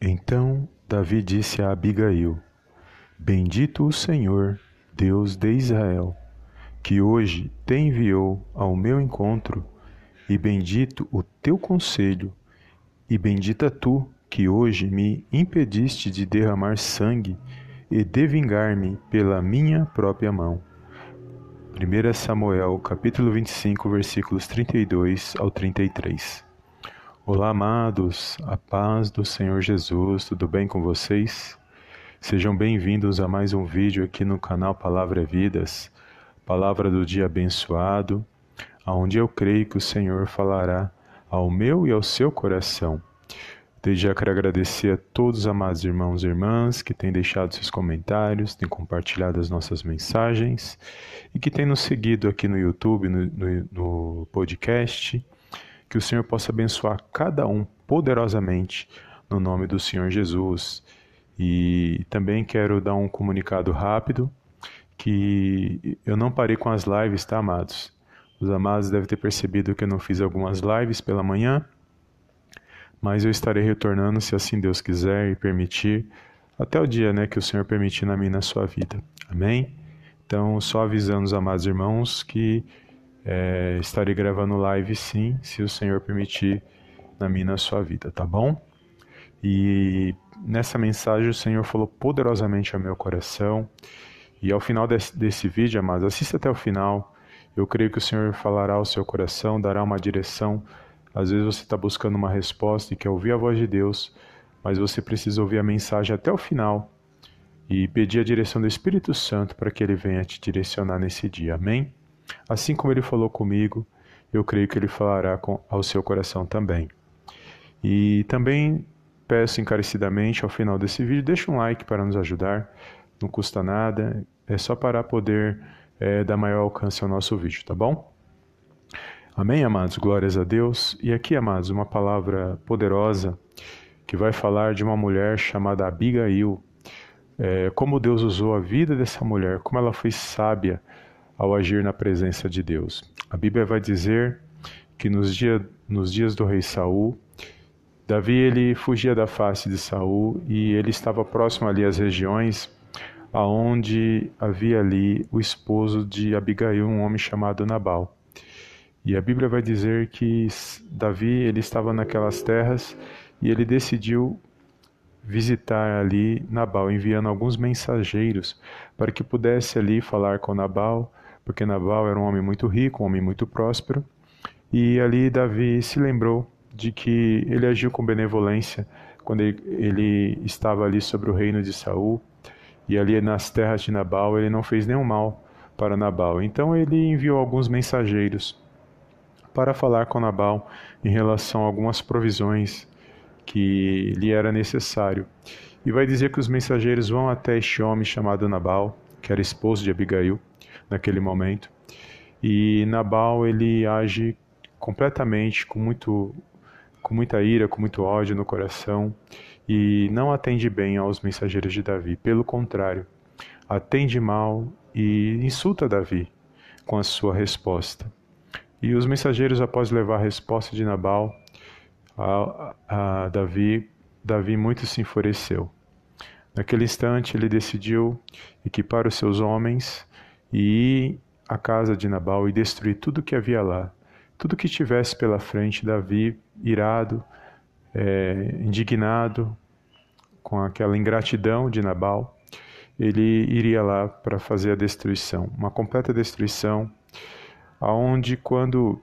Então Davi disse a Abigail: Bendito o Senhor, Deus de Israel, que hoje te enviou ao meu encontro, e bendito o teu conselho, e bendita tu, que hoje me impediste de derramar sangue e de vingar-me pela minha própria mão. 1 Samuel capítulo 25, versículos 32 ao 33. Olá, amados, a paz do Senhor Jesus, tudo bem com vocês? Sejam bem-vindos a mais um vídeo aqui no canal Palavra Vidas, Palavra do Dia Abençoado, onde eu creio que o Senhor falará ao meu e ao seu coração. Desde já quero agradecer a todos os amados irmãos e irmãs que têm deixado seus comentários, têm compartilhado as nossas mensagens e que têm nos seguido aqui no YouTube, no, no, no podcast que o Senhor possa abençoar cada um poderosamente no nome do Senhor Jesus. E também quero dar um comunicado rápido que eu não parei com as lives, tá, amados? Os amados devem ter percebido que eu não fiz algumas lives pela manhã, mas eu estarei retornando se assim Deus quiser e permitir, até o dia, né, que o Senhor permitir na minha na sua vida. Amém? Então, só avisando os amados irmãos que é, estarei gravando live sim, se o Senhor permitir, na minha na sua vida, tá bom? E nessa mensagem o Senhor falou poderosamente ao meu coração. E ao final desse, desse vídeo, amados, assista até o final. Eu creio que o Senhor falará ao seu coração, dará uma direção. Às vezes você está buscando uma resposta e quer ouvir a voz de Deus, mas você precisa ouvir a mensagem até o final e pedir a direção do Espírito Santo para que ele venha te direcionar nesse dia. Amém? Assim como ele falou comigo, eu creio que ele falará com, ao seu coração também. E também peço encarecidamente ao final desse vídeo, deixe um like para nos ajudar, não custa nada, é só para poder é, dar maior alcance ao nosso vídeo, tá bom? Amém, amados? Glórias a Deus. E aqui, amados, uma palavra poderosa que vai falar de uma mulher chamada Abigail. É, como Deus usou a vida dessa mulher, como ela foi sábia ao agir na presença de Deus. A Bíblia vai dizer que nos, dia, nos dias do rei Saul, Davi ele fugia da face de Saul e ele estava próximo ali às regiões aonde havia ali o esposo de Abigail, um homem chamado Nabal. E a Bíblia vai dizer que Davi ele estava naquelas terras e ele decidiu visitar ali Nabal, enviando alguns mensageiros para que pudesse ali falar com Nabal porque Nabal era um homem muito rico, um homem muito próspero, e ali Davi se lembrou de que ele agiu com benevolência quando ele, ele estava ali sobre o reino de Saul, e ali nas terras de Nabal ele não fez nenhum mal para Nabal. Então ele enviou alguns mensageiros para falar com Nabal em relação a algumas provisões que lhe era necessário. E vai dizer que os mensageiros vão até este homem chamado Nabal, que era esposo de Abigail, naquele momento. E Nabal ele age completamente com muito com muita ira, com muito ódio no coração e não atende bem aos mensageiros de Davi. Pelo contrário, atende mal e insulta Davi com a sua resposta. E os mensageiros, após levar a resposta de Nabal a, a Davi, Davi muito se enfureceu. Naquele instante, ele decidiu equipar os seus homens e à casa de Nabal e destruir tudo que havia lá. Tudo que tivesse pela frente, Davi, irado, é, indignado com aquela ingratidão de Nabal, ele iria lá para fazer a destruição, uma completa destruição, aonde quando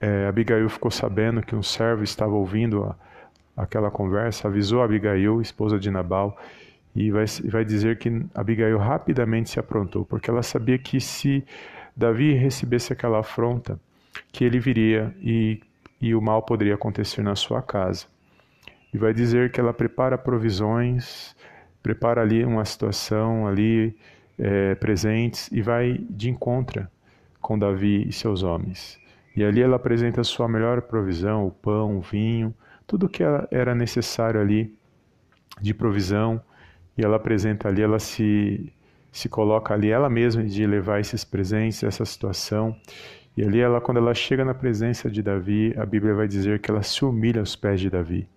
é, Abigail ficou sabendo que um servo estava ouvindo a, aquela conversa, avisou Abigail, esposa de Nabal, e vai, vai dizer que Abigail rapidamente se aprontou, porque ela sabia que se Davi recebesse aquela afronta, que ele viria e, e o mal poderia acontecer na sua casa. E vai dizer que ela prepara provisões, prepara ali uma situação ali é, presentes e vai de encontro com Davi e seus homens. E ali ela apresenta a sua melhor provisão, o pão, o vinho, tudo que era necessário ali de provisão e ela apresenta ali, ela se, se coloca ali ela mesma de levar esses presentes, essa situação. E ali ela, quando ela chega na presença de Davi, a Bíblia vai dizer que ela se humilha aos pés de Davi.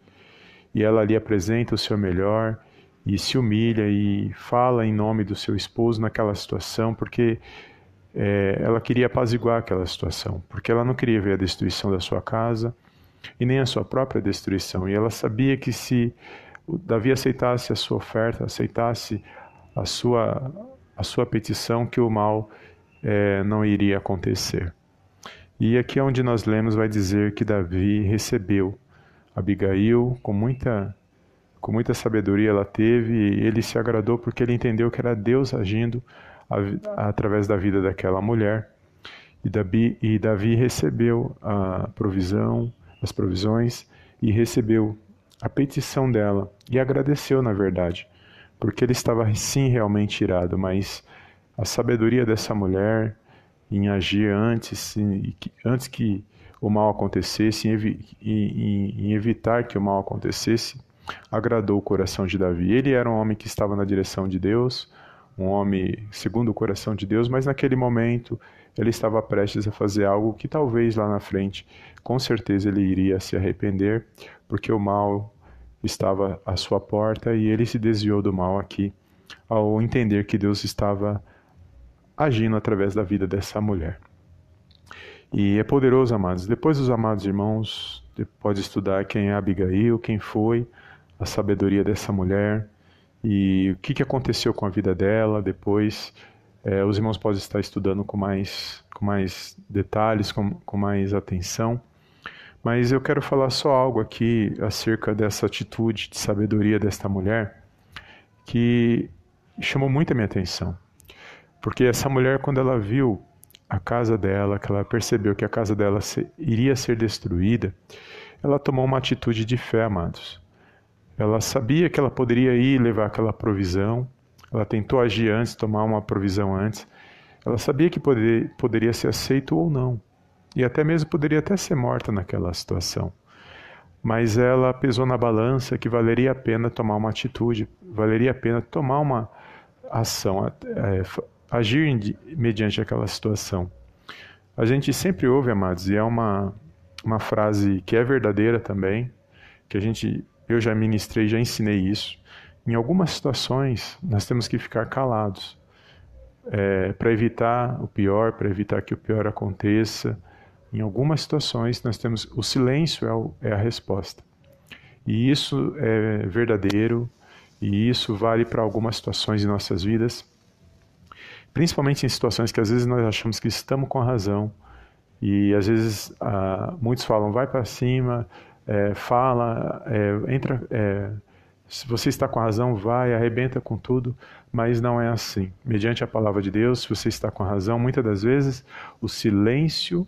e ela ali apresenta o seu melhor e se humilha e fala em nome do seu esposo naquela situação, porque é, ela queria apaziguar aquela situação, porque ela não queria ver a destruição da sua casa e nem a sua própria destruição. E ela sabia que se Davi aceitasse a sua oferta, aceitasse a sua, a sua petição, que o mal é, não iria acontecer. E aqui é onde nós lemos vai dizer que Davi recebeu Abigail com muita com muita sabedoria ela teve e ele se agradou porque ele entendeu que era Deus agindo a, através da vida daquela mulher. E Davi, e Davi recebeu a provisão, as provisões e recebeu a petição dela e agradeceu, na verdade, porque ele estava sim realmente irado, mas a sabedoria dessa mulher em agir antes, antes que o mal acontecesse, em, em evitar que o mal acontecesse, agradou o coração de Davi. Ele era um homem que estava na direção de Deus, um homem segundo o coração de Deus, mas naquele momento ele estava prestes a fazer algo que talvez lá na frente, com certeza ele iria se arrepender, porque o mal estava à sua porta e ele se desviou do mal aqui ao entender que Deus estava agindo através da vida dessa mulher. E é poderoso, amados. Depois os amados irmãos, pode estudar quem é Abigail, quem foi, a sabedoria dessa mulher e o que, aconteceu com a vida dela depois. É, os irmãos podem estar estudando com mais, com mais detalhes, com, com mais atenção. Mas eu quero falar só algo aqui acerca dessa atitude de sabedoria desta mulher que chamou muito a minha atenção. Porque essa mulher, quando ela viu a casa dela, que ela percebeu que a casa dela iria ser destruída, ela tomou uma atitude de fé, amados. Ela sabia que ela poderia ir levar aquela provisão. Ela tentou agir antes, tomar uma provisão antes. Ela sabia que poder, poderia ser aceito ou não. E até mesmo poderia até ser morta naquela situação. Mas ela pesou na balança que valeria a pena tomar uma atitude, valeria a pena tomar uma ação, é, agir mediante aquela situação. A gente sempre ouve, amados, e é uma, uma frase que é verdadeira também, que a gente eu já ministrei, já ensinei isso. Em algumas situações, nós temos que ficar calados é, para evitar o pior, para evitar que o pior aconteça. Em algumas situações, nós temos o silêncio é, o, é a resposta. E isso é verdadeiro, e isso vale para algumas situações de nossas vidas, principalmente em situações que às vezes nós achamos que estamos com a razão, e às vezes ah, muitos falam, vai para cima, é, fala, é, entra. É, se você está com razão, vai, arrebenta com tudo, mas não é assim. Mediante a palavra de Deus, se você está com razão, muitas das vezes o silêncio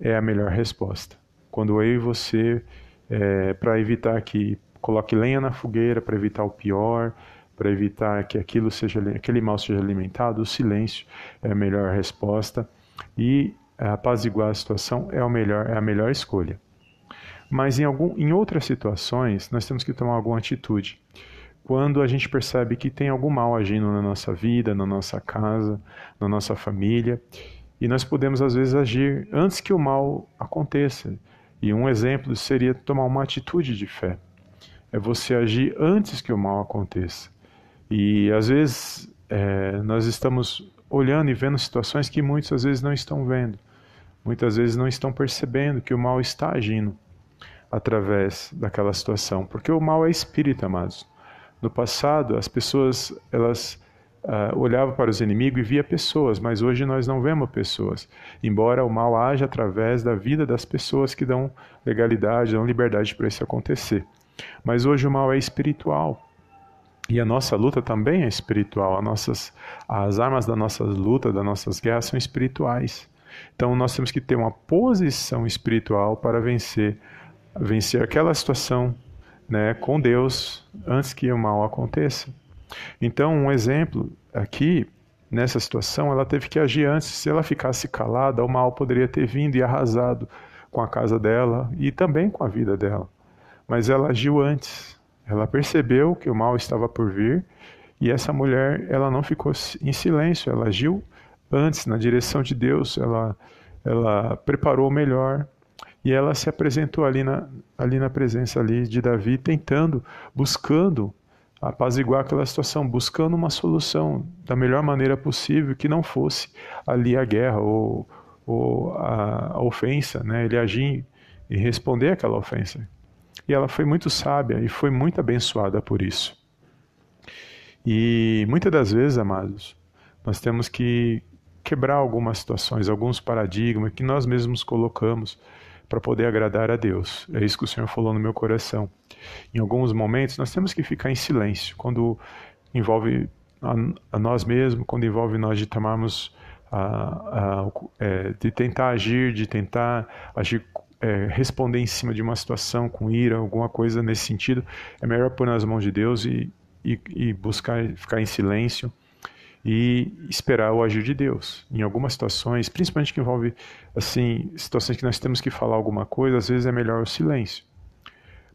é a melhor resposta. Quando eu e você, é, para evitar que coloque lenha na fogueira, para evitar o pior, para evitar que aquilo seja, aquele mal seja alimentado, o silêncio é a melhor resposta e apaziguar a situação é, o melhor, é a melhor escolha. Mas em, algum, em outras situações, nós temos que tomar alguma atitude. Quando a gente percebe que tem algum mal agindo na nossa vida, na nossa casa, na nossa família, e nós podemos às vezes agir antes que o mal aconteça. E um exemplo seria tomar uma atitude de fé. É você agir antes que o mal aconteça. E às vezes é, nós estamos olhando e vendo situações que muitas vezes não estão vendo. Muitas vezes não estão percebendo que o mal está agindo através daquela situação, porque o mal é espírito, amados. No passado, as pessoas elas uh, olhavam para os inimigos e via pessoas, mas hoje nós não vemos pessoas. Embora o mal haja através da vida das pessoas que dão legalidade, dão liberdade para isso acontecer. Mas hoje o mal é espiritual. E a nossa luta também é espiritual. As, nossas, as armas da nossa luta, das nossas guerras são espirituais. Então nós temos que ter uma posição espiritual para vencer vencer aquela situação né, com Deus antes que o mal aconteça. Então, um exemplo aqui, nessa situação, ela teve que agir antes. Se ela ficasse calada, o mal poderia ter vindo e arrasado com a casa dela e também com a vida dela. Mas ela agiu antes. Ela percebeu que o mal estava por vir e essa mulher, ela não ficou em silêncio, ela agiu antes na direção de Deus, ela ela preparou o melhor E ela se apresentou ali na, ali na presença ali de Davi, tentando, buscando apaziguar aquela situação, buscando uma solução da melhor maneira possível, que não fosse ali a guerra ou, ou a, a ofensa, né? ele agir e responder aquela ofensa. E ela foi muito sábia e foi muito abençoada por isso. E muitas das vezes, amados, nós temos que quebrar algumas situações, alguns paradigmas que nós mesmos colocamos para poder agradar a Deus. É isso que o Senhor falou no meu coração. Em alguns momentos nós temos que ficar em silêncio, quando envolve a, a nós mesmos, quando envolve nós de tomarmos a, a, é, de tentar agir, de tentar agir, é, responder em cima de uma situação com ira, alguma coisa nesse sentido, é melhor pôr nas mãos de Deus e, e, e buscar ficar em silêncio e esperar o agir de Deus. Em algumas situações, principalmente que envolve assim situações que nós temos que falar alguma coisa, às vezes é melhor o silêncio.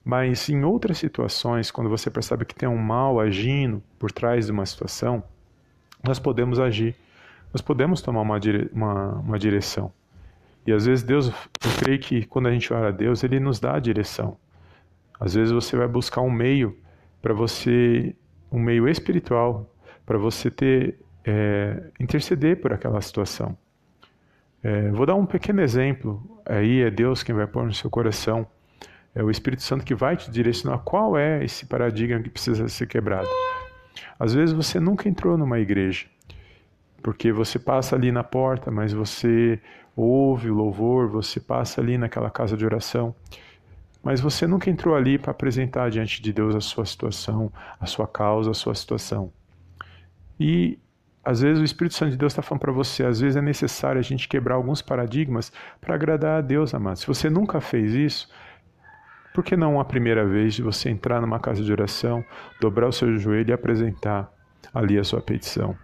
Mas em outras situações, quando você percebe que tem um mal agindo por trás de uma situação, nós podemos agir, nós podemos tomar uma, dire uma, uma direção. E às vezes Deus, eu creio que quando a gente ora a Deus, Ele nos dá a direção. Às vezes você vai buscar um meio para você, um meio espiritual, para você ter é, interceder por aquela situação. É, vou dar um pequeno exemplo. Aí é Deus quem vai pôr no seu coração. É o Espírito Santo que vai te direcionar qual é esse paradigma que precisa ser quebrado. Às vezes você nunca entrou numa igreja, porque você passa ali na porta, mas você ouve o louvor, você passa ali naquela casa de oração, mas você nunca entrou ali para apresentar diante de Deus a sua situação, a sua causa, a sua situação. E às vezes o Espírito Santo de Deus está falando para você, às vezes é necessário a gente quebrar alguns paradigmas para agradar a Deus, amado. Se você nunca fez isso, por que não a primeira vez de você entrar numa casa de oração, dobrar o seu joelho e apresentar ali a sua petição?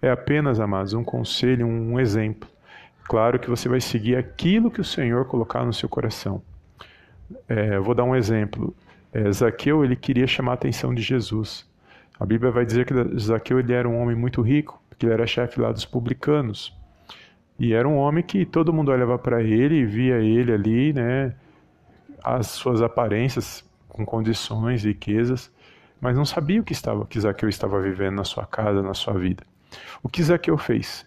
É apenas, amados, um conselho, um exemplo. Claro que você vai seguir aquilo que o Senhor colocar no seu coração. É, vou dar um exemplo. É, Zaqueu ele queria chamar a atenção de Jesus. A Bíblia vai dizer que Zaqueu ele era um homem muito rico, porque ele era chefe lá dos publicanos. E era um homem que todo mundo olhava para ele e via ele ali, né, as suas aparências com condições, riquezas, mas não sabia o que estava que Zaqueu estava vivendo na sua casa, na sua vida. O que Zaqueu fez?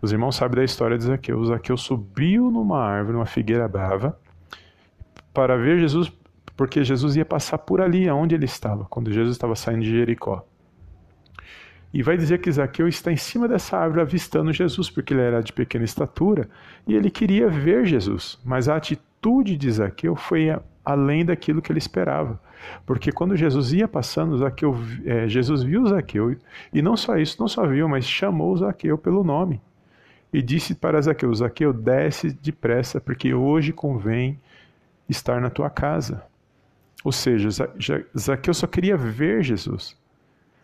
Os irmãos sabem da história de Zaqueu. Zaqueu subiu numa árvore, numa figueira brava, para ver Jesus porque Jesus ia passar por ali, aonde ele estava, quando Jesus estava saindo de Jericó. E vai dizer que Zaqueu está em cima dessa árvore avistando Jesus, porque ele era de pequena estatura e ele queria ver Jesus. Mas a atitude de Zaqueu foi além daquilo que ele esperava. Porque quando Jesus ia passando, Zaqueu, é, Jesus viu Zaqueu e não só isso, não só viu, mas chamou Zaqueu pelo nome. E disse para Zaqueu: Zaqueu, desce depressa, porque hoje convém estar na tua casa. Ou seja, Zaqueu só queria ver Jesus.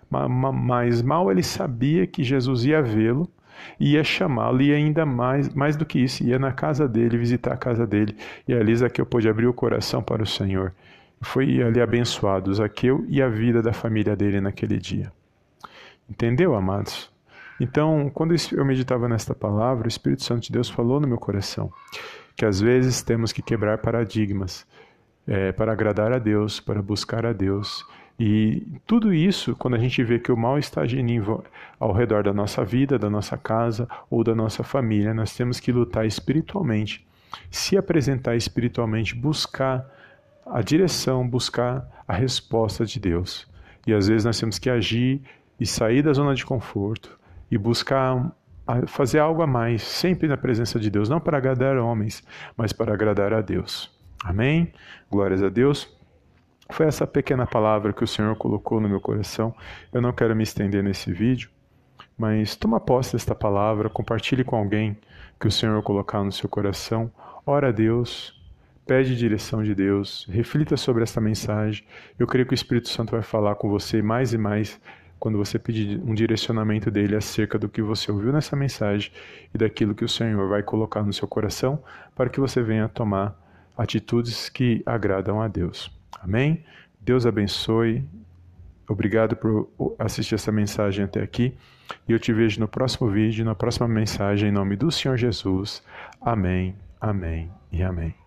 Mas mal ele sabia que Jesus ia vê-lo, ia chamá-lo e ainda mais, mais do que isso, ia na casa dele, visitar a casa dele. E ali Zaqueu pôde abrir o coração para o Senhor. Foi ali abençoado Zaqueu e a vida da família dele naquele dia. Entendeu, amados? Então, quando eu meditava nesta palavra, o Espírito Santo de Deus falou no meu coração que às vezes temos que quebrar paradigmas é, para agradar a Deus, para buscar a Deus. E tudo isso, quando a gente vê que o mal está agindo ao redor da nossa vida, da nossa casa ou da nossa família, nós temos que lutar espiritualmente, se apresentar espiritualmente, buscar a direção, buscar a resposta de Deus. E às vezes nós temos que agir e sair da zona de conforto e buscar fazer algo a mais, sempre na presença de Deus, não para agradar homens, mas para agradar a Deus. Amém? Glórias a Deus. Foi essa pequena palavra que o Senhor colocou no meu coração. Eu não quero me estender nesse vídeo, mas toma posse desta palavra, compartilhe com alguém que o Senhor colocar no seu coração. Ora a Deus, pede direção de Deus, reflita sobre esta mensagem. Eu creio que o Espírito Santo vai falar com você mais e mais quando você pedir um direcionamento dele acerca do que você ouviu nessa mensagem e daquilo que o Senhor vai colocar no seu coração para que você venha tomar atitudes que agradam a Deus. Amém? Deus abençoe. Obrigado por assistir essa mensagem até aqui. E eu te vejo no próximo vídeo, na próxima mensagem, em nome do Senhor Jesus. Amém, amém e amém.